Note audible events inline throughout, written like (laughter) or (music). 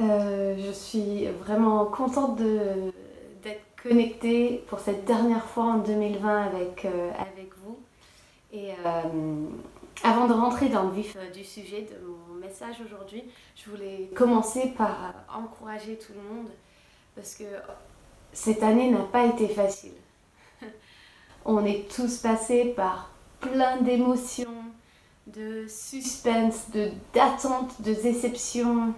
Euh, je suis vraiment contente d'être connectée pour cette dernière fois en 2020 avec, euh, avec vous. Et euh, avant de rentrer dans le vif du sujet de mon message aujourd'hui, je voulais commencer par encourager tout le monde parce que cette année n'a pas été facile. (laughs) On est tous passés par plein d'émotions, de suspense, d'attente, de, déception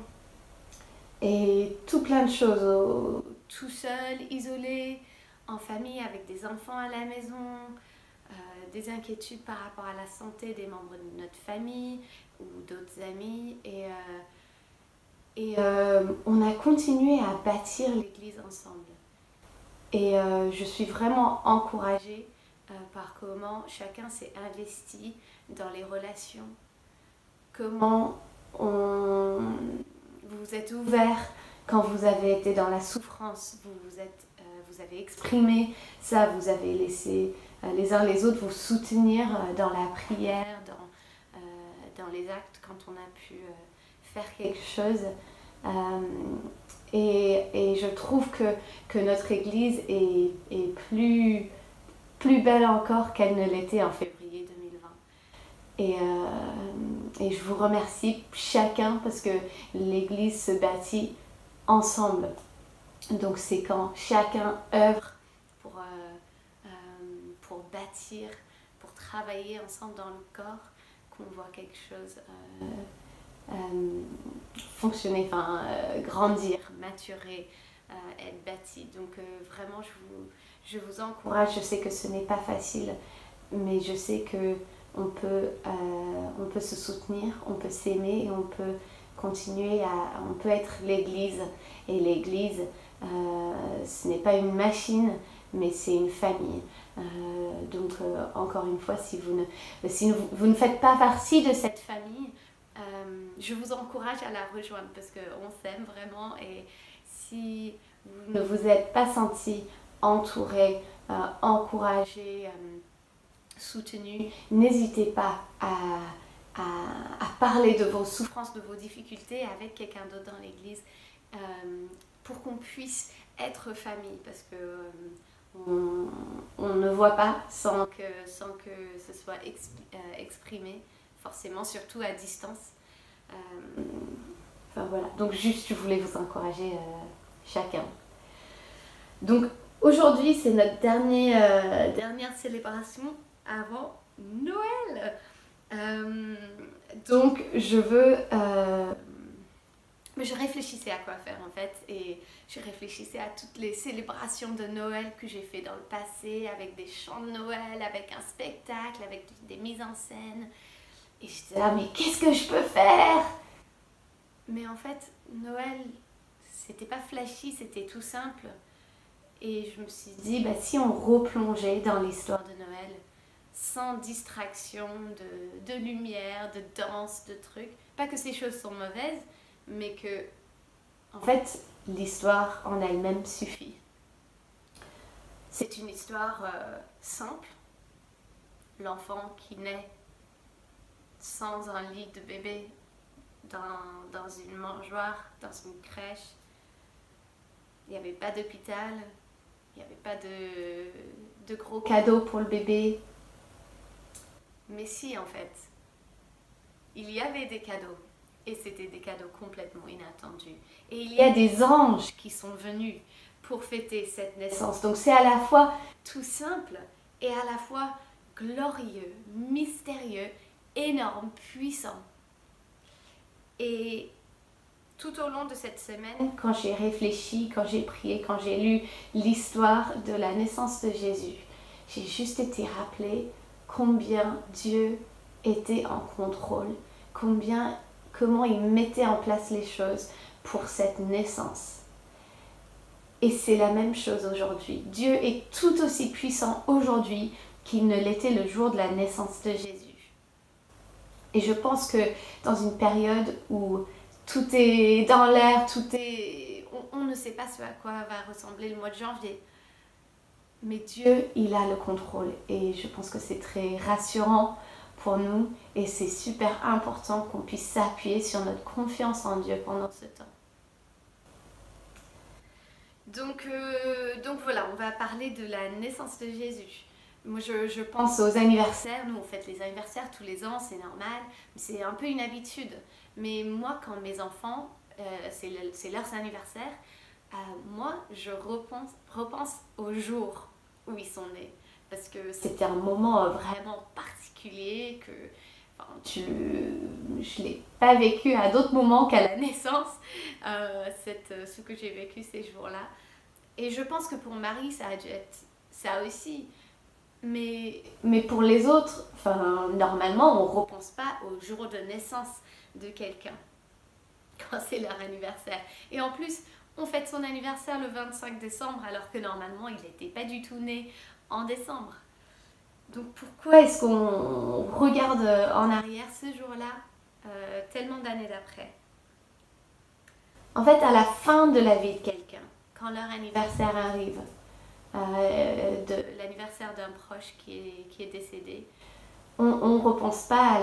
et tout plein de choses. Tout seul, isolé, en famille, avec des enfants à la maison, euh, des inquiétudes par rapport à la santé des membres de notre famille ou d'autres amis. Et, euh, et euh, on a continué à bâtir l'Église ensemble. Et je suis vraiment encouragée par comment chacun s'est investi dans les relations, comment on, vous êtes ouvert quand vous avez été dans la souffrance, vous, vous, êtes, euh, vous avez exprimé ça, vous avez laissé euh, les uns les autres vous soutenir euh, dans la prière, dans, dans les actes quand on a pu faire quelque chose. Et, et, je trouve que, que notre Église est, est plus, plus belle encore qu'elle ne l'était en février 2020. Et, et je vous remercie chacun parce que l'Église se bâtit ensemble. Donc c'est quand chacun œuvre pour, euh, euh, pour bâtir, pour travailler ensemble dans le corps qu'on voit quelque chose euh, fonctionner, enfin grandir, maturer, être bâti. Donc vraiment je vous, je vous encourage, je sais que ce n'est pas facile, mais je sais que on peut, euh, on peut se soutenir, on peut s'aimer et on peut continuer à... On peut être l'Église. Et l'Église, euh, ce n'est pas une machine, mais c'est une famille. Euh, donc encore une fois, si, vous ne, si vous ne faites pas partie de cette famille, je vous encourage à la rejoindre parce qu'on s'aime vraiment. Et si vous ne vous êtes pas senti entouré, encouragé, soutenu, n'hésitez pas à, à, parler de vos souffrances, de vos difficultés avec quelqu'un d'autre dans l'Église euh, pour qu'on puisse être famille parce que euh, on, ne voit pas sans que, sans que ce soit euh, exprimé, forcément, surtout à distance. enfin voilà, donc juste je voulais vous encourager chacun. Donc aujourd'hui c'est notre dernière célébration avant Noël. Euh, donc je veux... Euh, je réfléchissais à quoi faire en fait et je réfléchissais à toutes les célébrations de Noël que j'ai fait dans le passé avec des chants de Noël, avec un spectacle, avec des mises en scène. Et j'étais là, mais qu'est-ce que je peux faire? Mais en fait, Noël, c'était pas flashy, c'était tout simple. Et je me suis dit, bah, si on replongeait dans l'histoire de Noël, sans distraction de, de, lumière, de danse, de trucs. Pas que ces choses sont mauvaises, mais que, en fait, l'histoire en elle-même suffit. C'est une histoire euh, simple. L'enfant qui naît sans un lit de bébé dans, dans une mangeoire, dans une crèche. Il n'y avait pas d'hôpital, il n'y avait pas de, de gros cadeaux pour le bébé, mais si, en fait, il y avait des cadeaux. Et c'était des cadeaux complètement inattendus. Et il y a des anges qui sont venus pour fêter cette naissance. Donc c'est à la fois tout simple et à la fois glorieux, mystérieux, énorme, puissant. Et tout au long de cette semaine, quand j'ai réfléchi, quand j'ai prié, quand j'ai lu l'histoire de la naissance de Jésus, j'ai juste été rappelée combien Dieu était en contrôle, combien, comment il mettait en place les choses pour cette naissance. Et c'est la même chose aujourd'hui. Dieu est tout aussi puissant aujourd'hui qu'il ne l'était le jour de la naissance de Jésus. Et je pense que dans une période où tout est dans l'air, tout est... On, on, ne sait pas ce à quoi va ressembler le mois de janvier. Mais Dieu, il a le contrôle et je pense que c'est très rassurant pour nous et c'est super important qu'on puisse s'appuyer sur notre confiance en Dieu pendant ce temps. Donc, euh, donc voilà, on va parler de la naissance de Jésus. Moi, je, pense aux anniversaires. Nous, on fête les anniversaires tous les ans, c'est normal. C'est un peu une habitude. Mais moi, quand mes enfants, euh, c'est leur anniversaire, euh, moi, je repense, repense au jour où ils sont nés. Parce que c'était un moment vraiment particulier que enfin, tu, je ne l'ai pas vécu à d'autres moments qu'à la naissance, euh, cette, ce que j'ai vécu ces jours-là. Et je pense que pour Marie, ça a dû être ça aussi. Mais, mais pour les autres, enfin, normalement, on ne repense pas au jour de naissance de quelqu'un quand c'est leur anniversaire. Et en plus, on fête son anniversaire le 25 décembre alors que normalement, il n'était pas du tout né en décembre. Donc pourquoi est-ce qu'on regarde en arrière ce jour-là, euh, tellement d'années d'après? En fait, à la fin de la vie de quelqu'un, quand leur anniversaire arrive, euh, l'anniversaire d'un proche qui est, décédé, on ne repense pas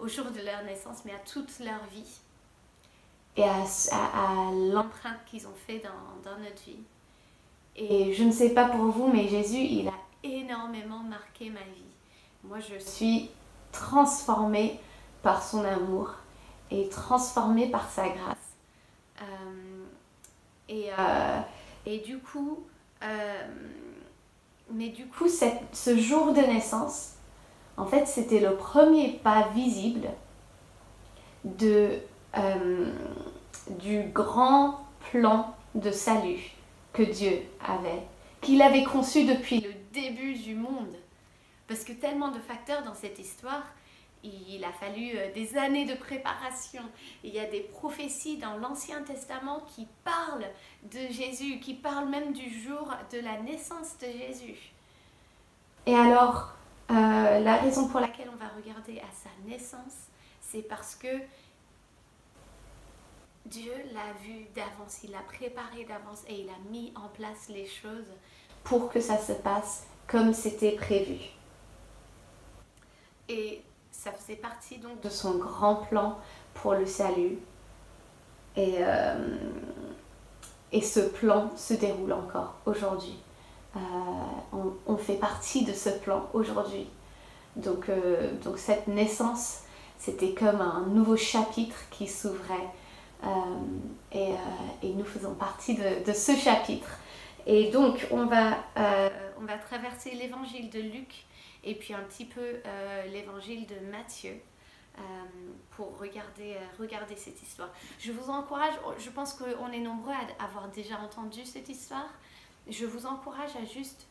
au jour de leur naissance, mais à toute leur vie et à, l'empreinte qu'ils ont fait dans, notre vie. Et je ne sais pas pour vous, mais Jésus, il a énormément marqué ma vie. Moi, je suis transformée par son amour et transformée par sa grâce. Euh, et, euh, et du coup, euh, mais du coup, ce jour de naissance, en fait, c'était le premier pas visible de, du grand plan de salut que Dieu avait, qu'il avait conçu depuis le début du monde. Parce que tellement de facteurs dans cette histoire, il a fallu euh, des années de préparation. Il y a des prophéties dans l'Ancien Testament qui parlent de Jésus, qui parlent même du jour de la naissance de Jésus. Et alors, euh, la raison pour laquelle on va regarder à sa naissance, c'est parce que Dieu l'a vu d'avance, il l'a préparé d'avance et il a mis en place les choses pour que ça se passe comme c'était prévu. Et ça faisait partie donc de son grand plan pour le salut. Et, euh, ce plan se déroule encore aujourd'hui. Euh, on, fait partie de ce plan aujourd'hui. Donc, euh, donc cette naissance, c'était comme un nouveau chapitre qui s'ouvrait. Et, et, nous faisons partie de, de, ce chapitre. Et donc, on va, on va traverser l'évangile de Luc et puis un petit peu euh, l'évangile de Matthieu euh, pour regarder, euh, regarder cette histoire. Je vous encourage, je pense qu'on est nombreux à avoir déjà entendu cette histoire, je vous encourage à juste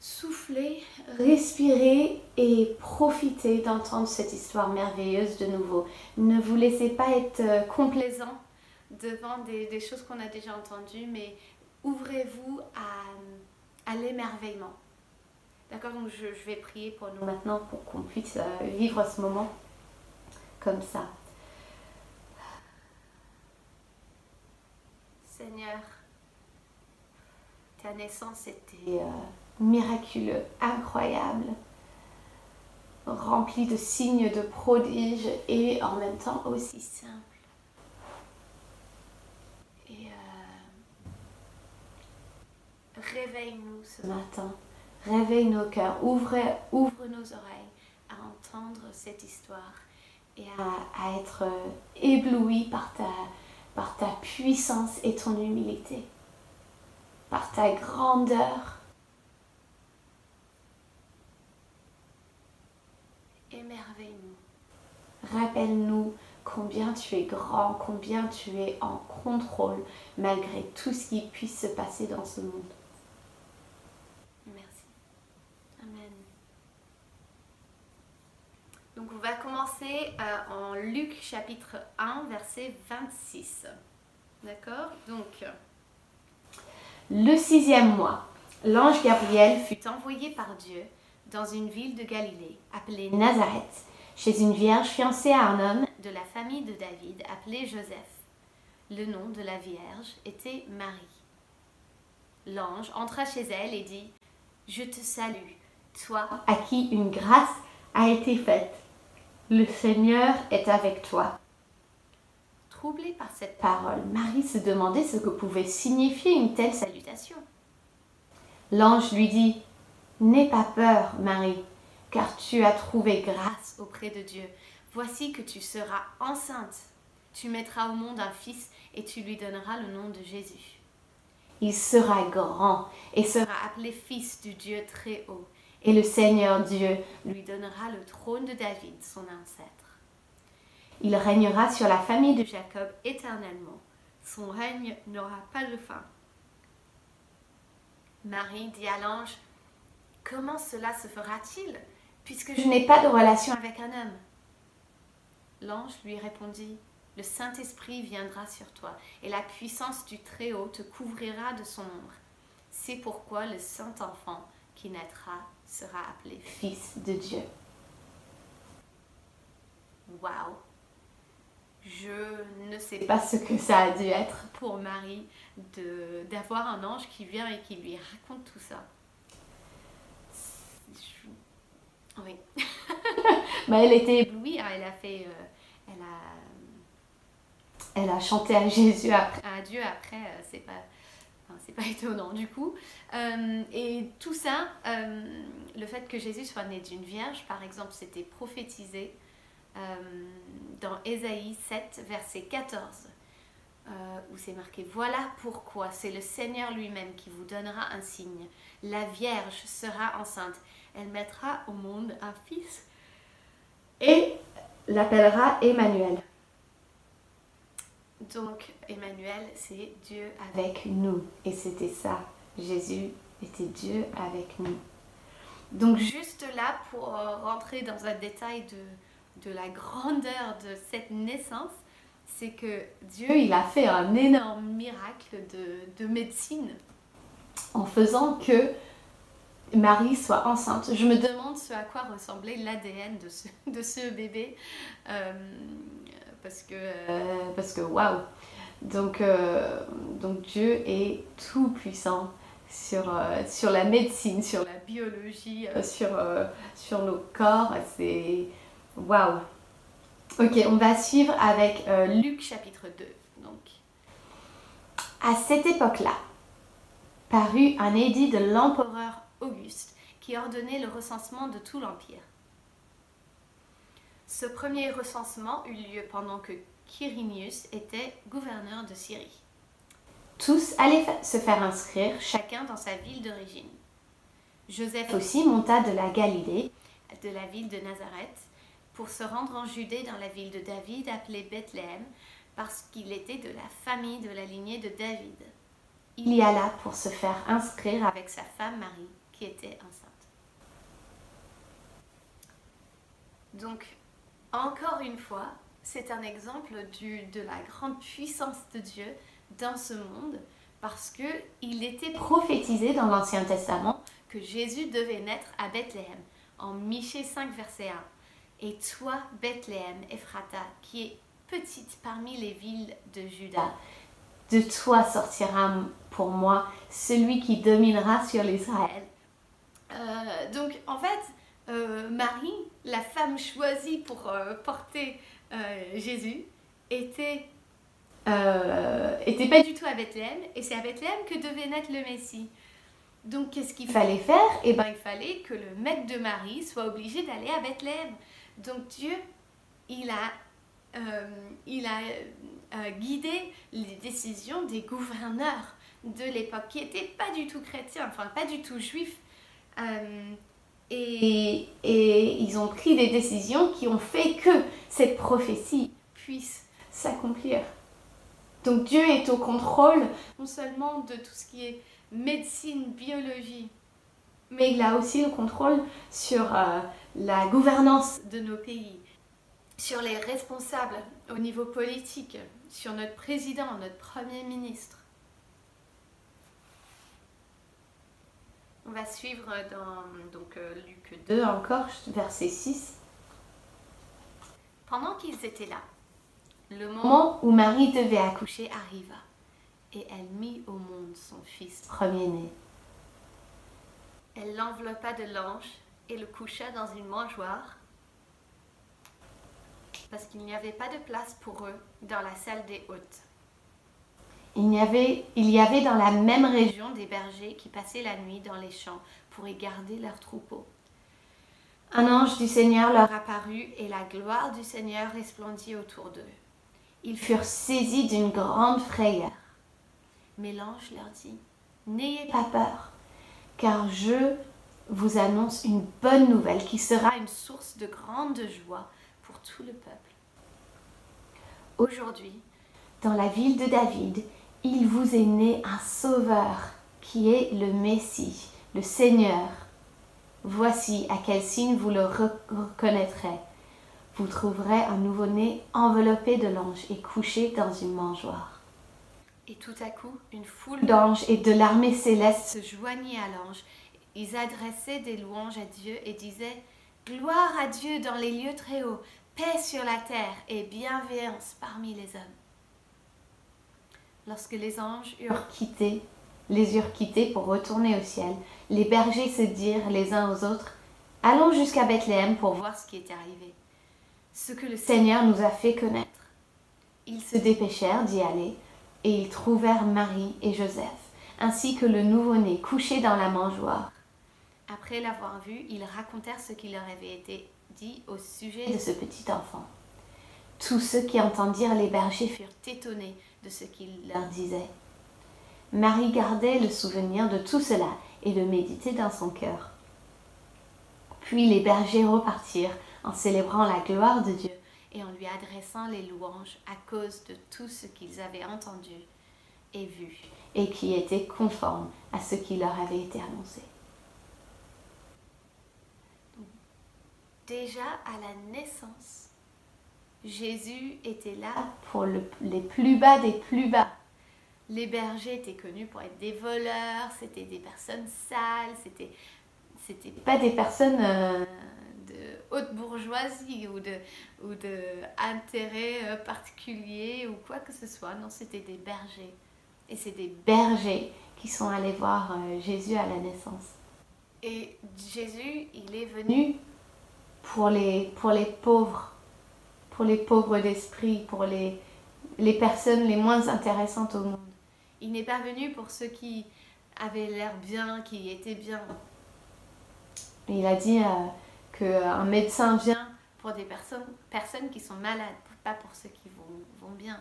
souffler, respirer et profiter d'entendre cette histoire merveilleuse de nouveau. Ne vous laissez pas être complaisant devant des, choses qu'on a déjà entendues, mais ouvrez-vous à, à l'émerveillement. D'accord Donc je, vais prier pour nous maintenant pour qu'on puisse euh, vivre ce moment comme ça. Seigneur, ta naissance était euh, miraculeux, incroyable, remplie de signes, de prodiges et en même temps aussi simple. Euh, réveille-nous ce matin réveille nos cœurs, ouvre, nos oreilles à entendre cette histoire et à, être ébloui par ta, par ta puissance et ton humilité, par ta grandeur. Émerveille-nous. Rappelle-nous combien tu es grand, combien tu es en contrôle malgré tout ce qui puisse se passer dans ce monde. Donc on va commencer euh, en Luc chapitre 1 verset 26. D'accord? Donc le sixième mois, l'ange Gabriel fut envoyé par Dieu dans une ville de Galilée appelée Nazareth, chez une vierge fiancée à un homme de la famille de David appelé Joseph. Le nom de la vierge était Marie. L'ange entra chez elle et dit, Je te salue, toi à qui une grâce a été faite. Le Seigneur est avec toi. Troublée par cette parole, Marie se demandait ce que pouvait signifier une telle salutation. L'ange lui dit N'aie pas peur, Marie, car tu as trouvé grâce auprès de Dieu. Voici que tu seras enceinte. Tu mettras au monde un fils et tu lui donneras le nom de Jésus. Il sera grand et sera appelé fils du Dieu très haut. Et le Seigneur Dieu lui donnera le trône de David, son ancêtre. Il régnera sur la famille de Jacob éternellement. Son règne n'aura pas de fin. Marie dit à l'ange, Comment cela se fera-t-il, puisque je n'ai pas de relation avec un homme? L'ange lui répondit, Le Saint-Esprit viendra sur toi, et la puissance du Très-Haut te couvrira de son ombre. C'est pourquoi le Saint-Enfant qui naîtra sera appelé Fils de Dieu. Waouh Je ne sais pas ce que ça a dû être pour Marie d'avoir un ange qui vient et qui lui raconte tout ça. Oui. (laughs) bah, elle était éblouie, hein, elle a fait. Euh, elle, a, elle a chanté à Jésus après, à Dieu après, euh, c'est pas. c'est pas (laughs) étonnant du coup. Euh, et tout ça, le fait que Jésus soit né d'une vierge, par exemple, c'était prophétisé dans Ésaïe 7, verset 14, où c'est marqué Voilà pourquoi c'est le Seigneur lui-même qui vous donnera un signe. La vierge sera enceinte elle mettra au monde un fils et l'appellera Emmanuel. Donc Emmanuel, c'est Dieu avec nous. Et c'était ça. Jésus était Dieu avec nous. Donc juste là, pour euh, rentrer dans un détail de, la grandeur de cette naissance, c'est que Dieu, il a fait un énorme miracle de médecine en faisant que Marie soit enceinte. Je me demande ce à quoi ressemblait l'ADN de ce, (laughs) de ce bébé. Euh, parce que, euh, parce que waouh! Donc, euh, donc Dieu est tout puissant sur, sur la médecine, sur la biologie, sur, sur nos corps. C'est waouh! Ok, on va suivre avec Luc chapitre 2. Donc, à cette époque-là, parut un édit de l'empereur Auguste, qui ordonnait le recensement de tout l'Empire. Ce premier recensement eut lieu pendant que Quirinius était gouverneur de Syrie. Tous allaient se faire inscrire, chacun dans sa ville d'origine. Joseph aussi monta de la Galilée, de la ville de Nazareth, pour se rendre en Judée dans la ville de David appelée Bethléem, parce qu'il était de la famille de la lignée de David. Il y alla pour se faire inscrire avec sa femme Marie, était enceinte. Donc, encore une fois, c'est un exemple de la grande puissance de Dieu dans ce monde parce que il était prophétisé dans l'Ancien Testament que Jésus devait naître à Bethléem en Michée 5 verset 1. Et toi, Bethléem, Ephrata, qui est petite parmi les villes de Juda, de toi sortira pour moi celui qui dominera sur l'Israël euh, donc en fait, euh, Marie, la femme choisie pour euh, porter Jésus, était, était pas du tout à Bethléem, et c'est à Bethléem que devait naître le Messie. Donc qu'est-ce qu'il fallait faire? Eh bien il fallait que le maître de Marie soit obligé d'aller à Bethléem. Donc Dieu, il a, il a guidé les décisions des gouverneurs de l'époque qui n'étaient pas du tout chrétiens, enfin pas du tout juifs, et, et, ils ont pris des décisions qui ont fait que cette prophétie puisse s'accomplir. Donc Dieu est au contrôle non seulement de tout ce qui est médecine, biologie, mais il a aussi le contrôle sur euh, la gouvernance de nos pays, sur les responsables au niveau politique, sur notre président, notre premier ministre. On va suivre dans donc, euh, Luc 2 encore, verset 6. Pendant qu'ils étaient là, le moment où Marie devait accoucher arriva, et elle mit au monde son fils premier-né. Elle l'enveloppa de l'ange et le coucha dans une mangeoire parce qu'il n'y avait pas de place pour eux dans la salle des hôtes. Il y, avait, il y avait dans la même région des bergers qui passaient la nuit dans les champs pour y garder leurs troupeaux. Un ange du Seigneur leur apparut et la gloire du Seigneur resplendit autour d'eux. Ils furent saisis d'une grande frayeur. Mais l'ange leur dit, N'ayez pas peur, car je vous annonce une bonne nouvelle qui sera une source de grande joie pour tout le peuple. Aujourd'hui, dans la ville de David, il vous est né un sauveur qui est le Messie, le Seigneur. Voici à quel signe vous le reconnaîtrez. Vous trouverez un nouveau-né enveloppé de l'ange et couché dans une mangeoire. Et tout à coup, une foule d'anges et de l'armée céleste se joignit à l'ange. Ils adressaient des louanges à Dieu et disaient Gloire à Dieu dans les lieux très hauts, paix sur la terre et bienveillance parmi les hommes. Lorsque les anges eurent quitté, les eurent quittés pour retourner au ciel, les bergers se dirent les uns aux autres Allons jusqu'à Bethléem pour voir ce qui est arrivé, ce que le Seigneur nous a fait connaître. Ils se dépêchèrent d'y aller, et ils trouvèrent Marie et Joseph, ainsi que le nouveau-né couché dans la mangeoire. Après l'avoir vu, ils racontèrent ce qui leur avait été dit au sujet de ce petit enfant. Tous ceux qui entendirent les bergers furent étonnés de ce qu'il leur disait. Marie gardait le souvenir de tout cela et le méditait dans son cœur. Puis les bergers repartirent en célébrant la gloire de Dieu et en lui adressant les louanges à cause de tout ce qu'ils avaient entendu et vu et qui était conforme à ce qui leur avait été annoncé. Déjà à la naissance, Jésus était là pour les plus bas des plus bas. Les bergers étaient connus pour être des voleurs, c'était des personnes sales, c'était c'était pas des personnes euh, de haute bourgeoisie ou de ou de intérêt euh, particulier ou quoi que ce soit. Non, c'était des bergers. Et c'est des bergers qui sont allés voir euh, Jésus à la naissance. Et Jésus, il est venu pour les, pour les pauvres, pour les pauvres d'esprit, pour les, les personnes les moins intéressantes au monde. Il n'est pas venu pour ceux qui avaient l'air bien, qui étaient bien. Il a dit euh, qu'un médecin vient pour des personnes, personnes qui sont malades, pas pour ceux qui vont, vont bien.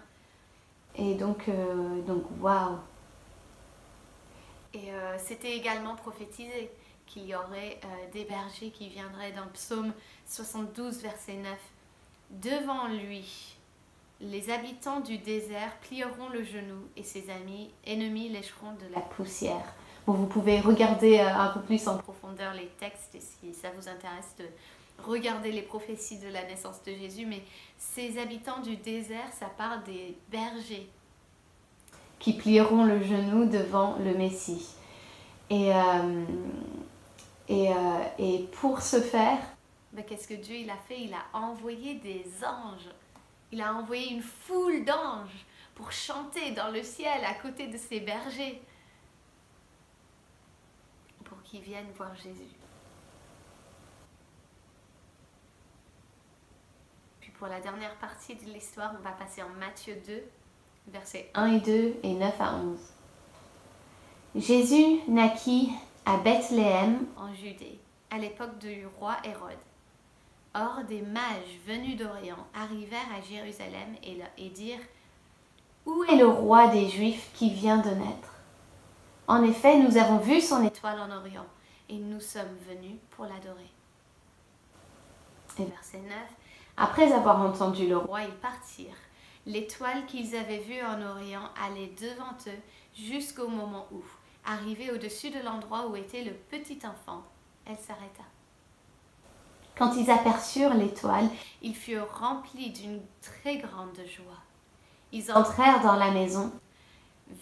Et donc, euh, donc waouh! Et euh, c'était également prophétisé qu'il y aurait euh, des bergers qui viendraient dans Psaume 72, verset 9. Devant lui, les habitants du désert plieront le genou et ses amis ennemis lécheront de la poussière. Bon, vous pouvez regarder euh, un peu plus en profondeur les textes et si ça vous intéresse de regarder les prophéties de la naissance de Jésus, mais ces habitants du désert, ça parle des bergers qui plieront le genou devant le Messie. Et, euh, et, euh, et pour ce faire, qu'est-ce que Dieu il a fait? Il a envoyé des anges. Il a envoyé une foule d'anges pour chanter dans le ciel à côté de ces bergers. Pour qu'ils viennent voir Jésus. Puis pour la dernière partie de l'histoire, on va passer en Matthieu 2, versets 1 et 2 et 9 à 11. Jésus naquit à Bethléem en Judée, à l'époque du roi Hérode. Or, des mages venus d'Orient arrivèrent à Jérusalem et, dirent Où est le roi des Juifs qui vient de naître? En effet, nous avons vu son étoile en Orient et nous sommes venus pour l'adorer. Et verset 9 Après avoir entendu le roi, ils partirent. L'étoile qu'ils avaient vue en Orient allait devant eux jusqu'au moment où, Arrivée au-dessus de l'endroit où était le petit enfant, elle s'arrêta. Quand ils aperçurent l'étoile, ils furent remplis d'une très grande joie. Ils entrèrent dans la maison,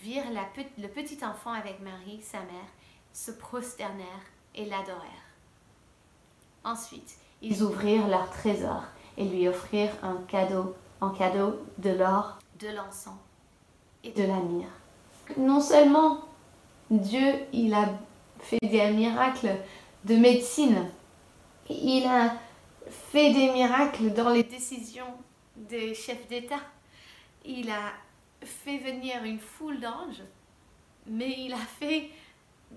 virent le petit enfant avec Marie, sa mère, se prosternèrent et l'adorèrent. Ensuite, ils ouvrirent leur trésor et lui offrirent un cadeau, en cadeau de l'or, de l'encens et de la myrrhe. Non seulement Dieu, il a fait des miracles de médecine. Il a fait des miracles dans les décisions des chefs d'État. Il a fait venir une foule d'anges, mais il a fait,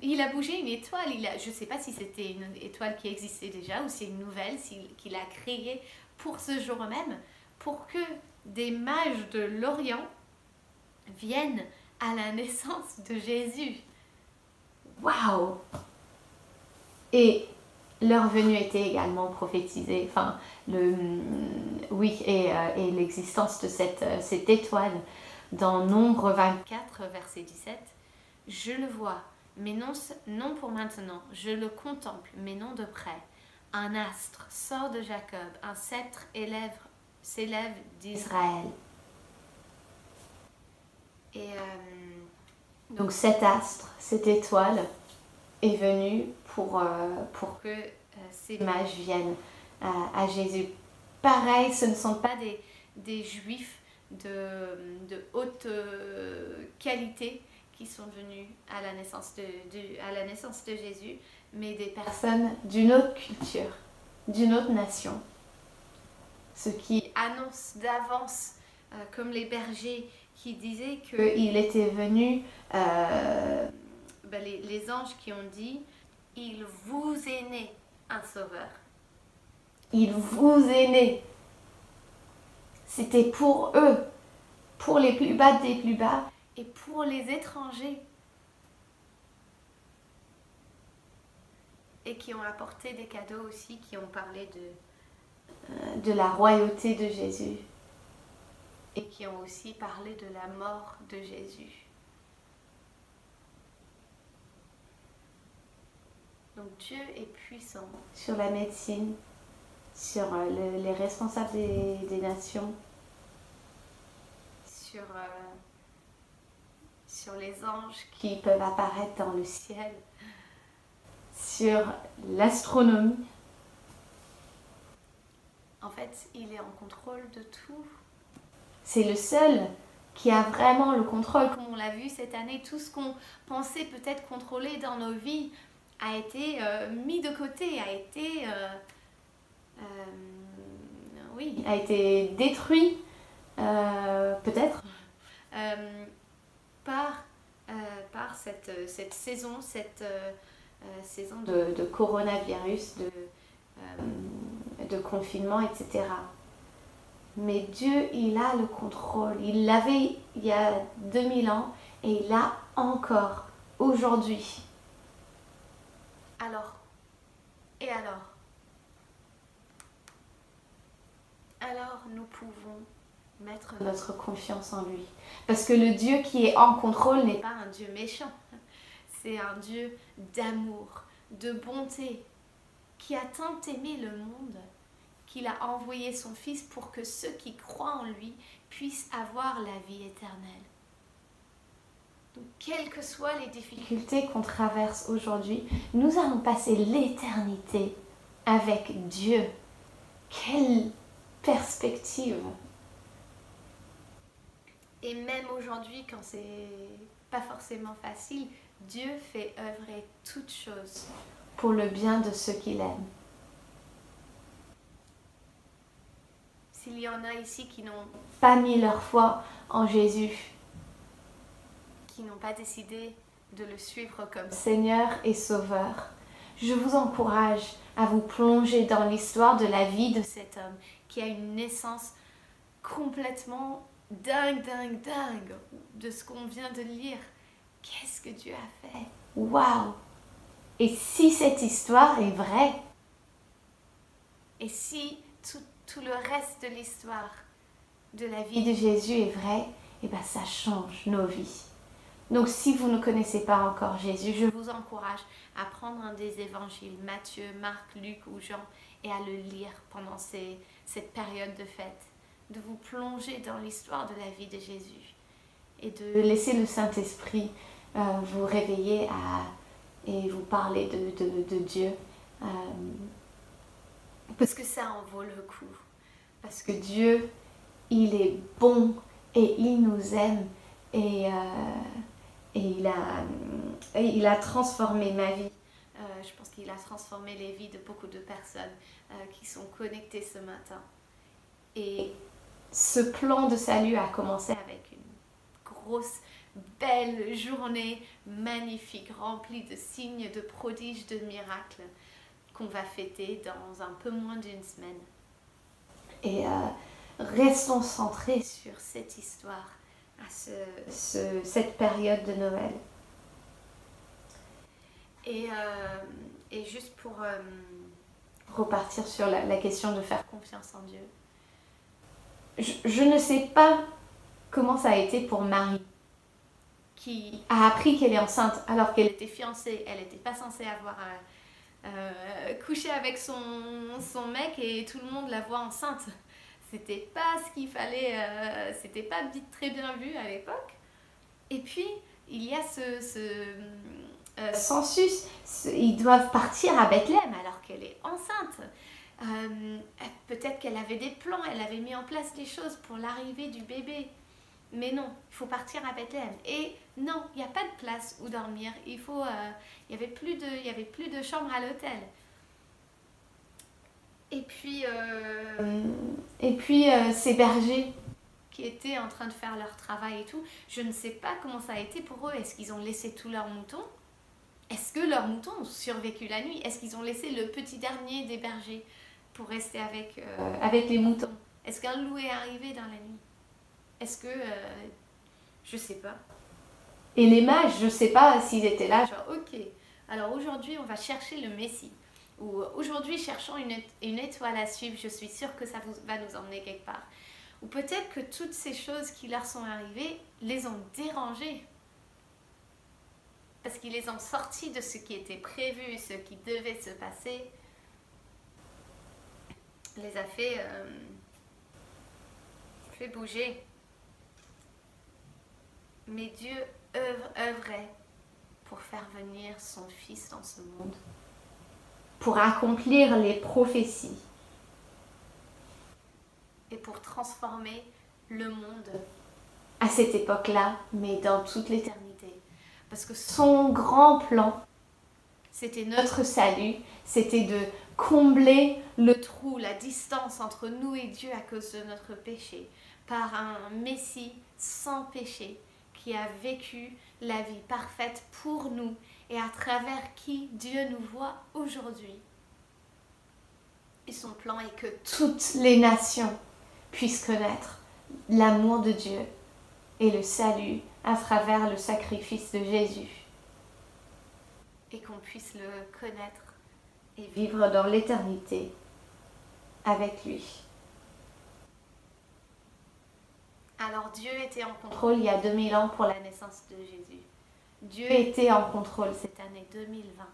il a bougé une étoile. Je ne sais pas si c'était une étoile qui existait déjà ou c'est une nouvelle qu'il a créée pour ce jour même, pour que des mages de l'Orient viennent à la naissance de Jésus. Waouh Et leur venue était également prophétisée. Enfin, le, oui, et, euh, et l'existence de cette, euh, cette étoile dans Nombre 24, verset 17. Je le vois, mais non, non pour maintenant. Je le contemple, mais non de près. Un astre sort de Jacob, un sceptre élève, s'élève d'Israël. Et euh, donc cet astre, cette étoile est venue pour, euh, pour que euh, ces mages viennent à Jésus. Pareil, ce ne sont pas des, des juifs de, de haute qualité qui sont venus à la naissance de, à la naissance de Jésus, mais des personnes d'une autre culture, d'une autre nation. Ce qui annonce d'avance, comme les bergers qui disait qu'il était venu, euh, ben, les, les, anges qui ont dit, il vous est né un sauveur. Il vous est né. C'était pour eux, pour les plus bas des plus bas et pour les étrangers. Et qui ont apporté des cadeaux aussi, qui ont parlé de, euh, de la royauté de Jésus et qui ont aussi parlé de la mort de Jésus. Donc Dieu est puissant sur la médecine, sur euh, les responsables des, nations, sur, euh, sur les anges qui peuvent apparaître dans le ciel, sur l'astronomie. En fait, il est en contrôle de tout. C'est le seul qui a vraiment le contrôle. Comme on l'a vu cette année, tout ce qu'on pensait peut-être contrôler dans nos vies a été euh, mis de côté, a été, euh, euh, détruit, peut-être, par, par cette, saison, cette saison de, de, coronavirus, de, de confinement, etc. Mais Dieu, il a le contrôle. Il l'avait il y a 2000 ans et il l'a encore aujourd'hui. Alors, et alors? Alors nous pouvons mettre notre confiance en lui. Parce que le Dieu qui est en contrôle n'est pas un Dieu méchant. C'est un Dieu d'amour, de bonté, qui a tant aimé le monde qu'il a envoyé son Fils pour que ceux qui croient en lui puissent avoir la vie éternelle. Quelles que soient les difficultés qu'on traverse aujourd'hui, nous allons passer l'éternité avec Dieu. Quelle perspective Et même aujourd'hui, quand c'est pas forcément facile, Dieu fait œuvrer toutes choses pour le bien de ceux qu'il aime. S'il y en a ici qui n'ont pas mis leur foi en Jésus, qui n'ont pas décidé de le suivre comme Seigneur et Sauveur, je vous encourage à vous plonger dans l'histoire de la vie de cet homme qui a une naissance complètement dingue, dingue, dingue de ce qu'on vient de lire. Qu'est-ce que Dieu a fait? Waouh Et si cette histoire est vraie, et si tout tout le reste de l'histoire de la vie de Jésus est vrai, et eh bien ça change nos vies. Donc si vous ne connaissez pas encore Jésus, je vous encourage à prendre un des évangiles, Matthieu, Marc, Luc ou Jean, et à le lire pendant cette période de fête, de vous plonger dans l'histoire de la vie de Jésus et de laisser le Saint-Esprit euh, vous réveiller et vous parler de Dieu. Euh, parce que ça en vaut le coup. Parce que Dieu, il est bon et il nous aime et, euh, et, il, a, il a transformé ma vie. Euh, je pense qu'il a transformé les vies de beaucoup de personnes euh, qui sont connectées ce matin. Et ce plan de salut a commencé avec une grosse, belle journée magnifique, remplie de signes, de prodiges, de miracles qu'on va fêter dans un peu moins d'une semaine. Et euh, restons centrés sur cette histoire, à ce, cette période de Noël. Et, euh, juste pour euh, repartir sur la, question de faire confiance en Dieu, je, je ne sais pas comment ça a été pour Marie qui a appris qu'elle est enceinte alors qu'elle était fiancée, elle n'était pas censée avoir euh, couché avec son, son mec et tout le monde la voit enceinte. C'était pas ce qu'il fallait, euh, c'était pas très bien vu à l'époque. Et puis, il y a ce, ce euh, census, ils doivent partir à Bethléem alors qu'elle est enceinte. Peut-être qu'elle avait des plans, elle avait mis en place des choses pour l'arrivée du bébé. Mais non, il faut partir à Bethléem. Et non, il n'y a pas de place où dormir. Il faut, euh, n'y avait plus de, il y avait plus de chambres à l'hôtel. Et puis, euh, et puis euh, ces bergers qui étaient en train de faire leur travail et tout, je ne sais pas comment ça a été pour eux. Est-ce qu'ils ont laissé tous leurs moutons? Est-ce que leurs moutons ont survécu la nuit? Est-ce qu'ils ont laissé le petit dernier des bergers pour rester avec, avec les moutons? Est-ce qu'un loup est arrivé dans la nuit? Est-ce que. Euh, je sais pas. Et les mages, je sais pas s'ils étaient là, genre, ok, alors aujourd'hui on va chercher le Messie. Ou aujourd'hui cherchons une, une étoile à suivre, je suis sûre que ça va nous emmener quelque part. Ou peut-être que toutes ces choses qui leur sont arrivées les ont dérangés. Parce qu'ils les ont sortis de ce qui était prévu, ce qui devait se passer. Les a fait, euh, fait bouger. Mais Dieu œuvrait pour faire venir son Fils dans ce monde, pour accomplir les prophéties et pour transformer le monde à cette époque-là, mais dans toute l'éternité. Parce que son grand plan, c'était notre salut, c'était de combler le trou, la distance entre nous et Dieu à cause de notre péché, par un Messie sans péché qui a vécu la vie parfaite pour nous et à travers qui Dieu nous voit aujourd'hui. Et son plan est que toutes les nations puissent connaître l'amour de Dieu et le salut à travers le sacrifice de Jésus. Et qu'on puisse le connaître et vivre dans l'éternité avec lui. Alors Dieu était en contrôle il y a 2000 ans pour la naissance de Jésus. Dieu était en contrôle cette année 2020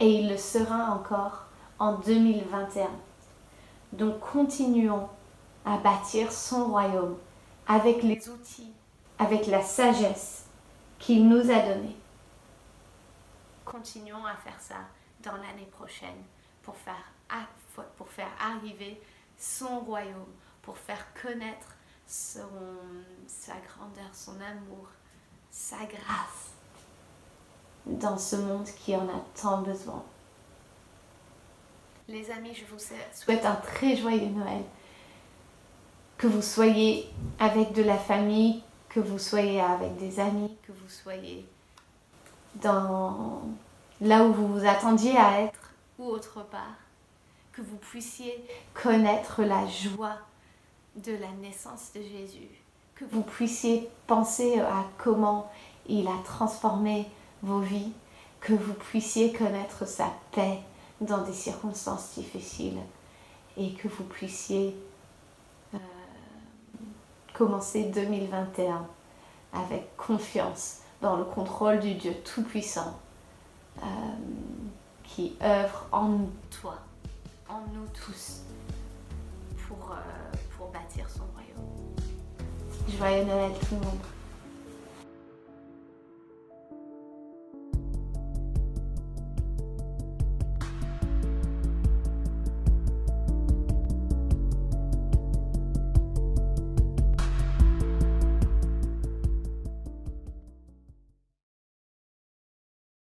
et il le sera encore en 2021. Donc continuons à bâtir son royaume avec les outils, avec la sagesse qu'il nous a donnée. Continuons à faire ça dans l'année prochaine pour faire, pour faire arriver son royaume, pour faire connaître sa grandeur, son amour, sa grâce dans ce monde qui en a tant besoin. Les amis, je vous souhaite un très joyeux Noël. Que vous soyez avec de la famille, que vous soyez avec des amis, que vous soyez dans là où vous vous attendiez à être ou autre part, que vous puissiez connaître la joie de la naissance de Jésus, que vous puissiez penser à comment il a transformé vos vies, que vous puissiez connaître sa paix dans des circonstances difficiles et que vous puissiez euh, commencer 2021 avec confiance dans le contrôle du Dieu Tout-Puissant euh, qui œuvre en toi, en nous tous, pour... Euh, bâtir son royaume. Joyeux Noël tout le monde.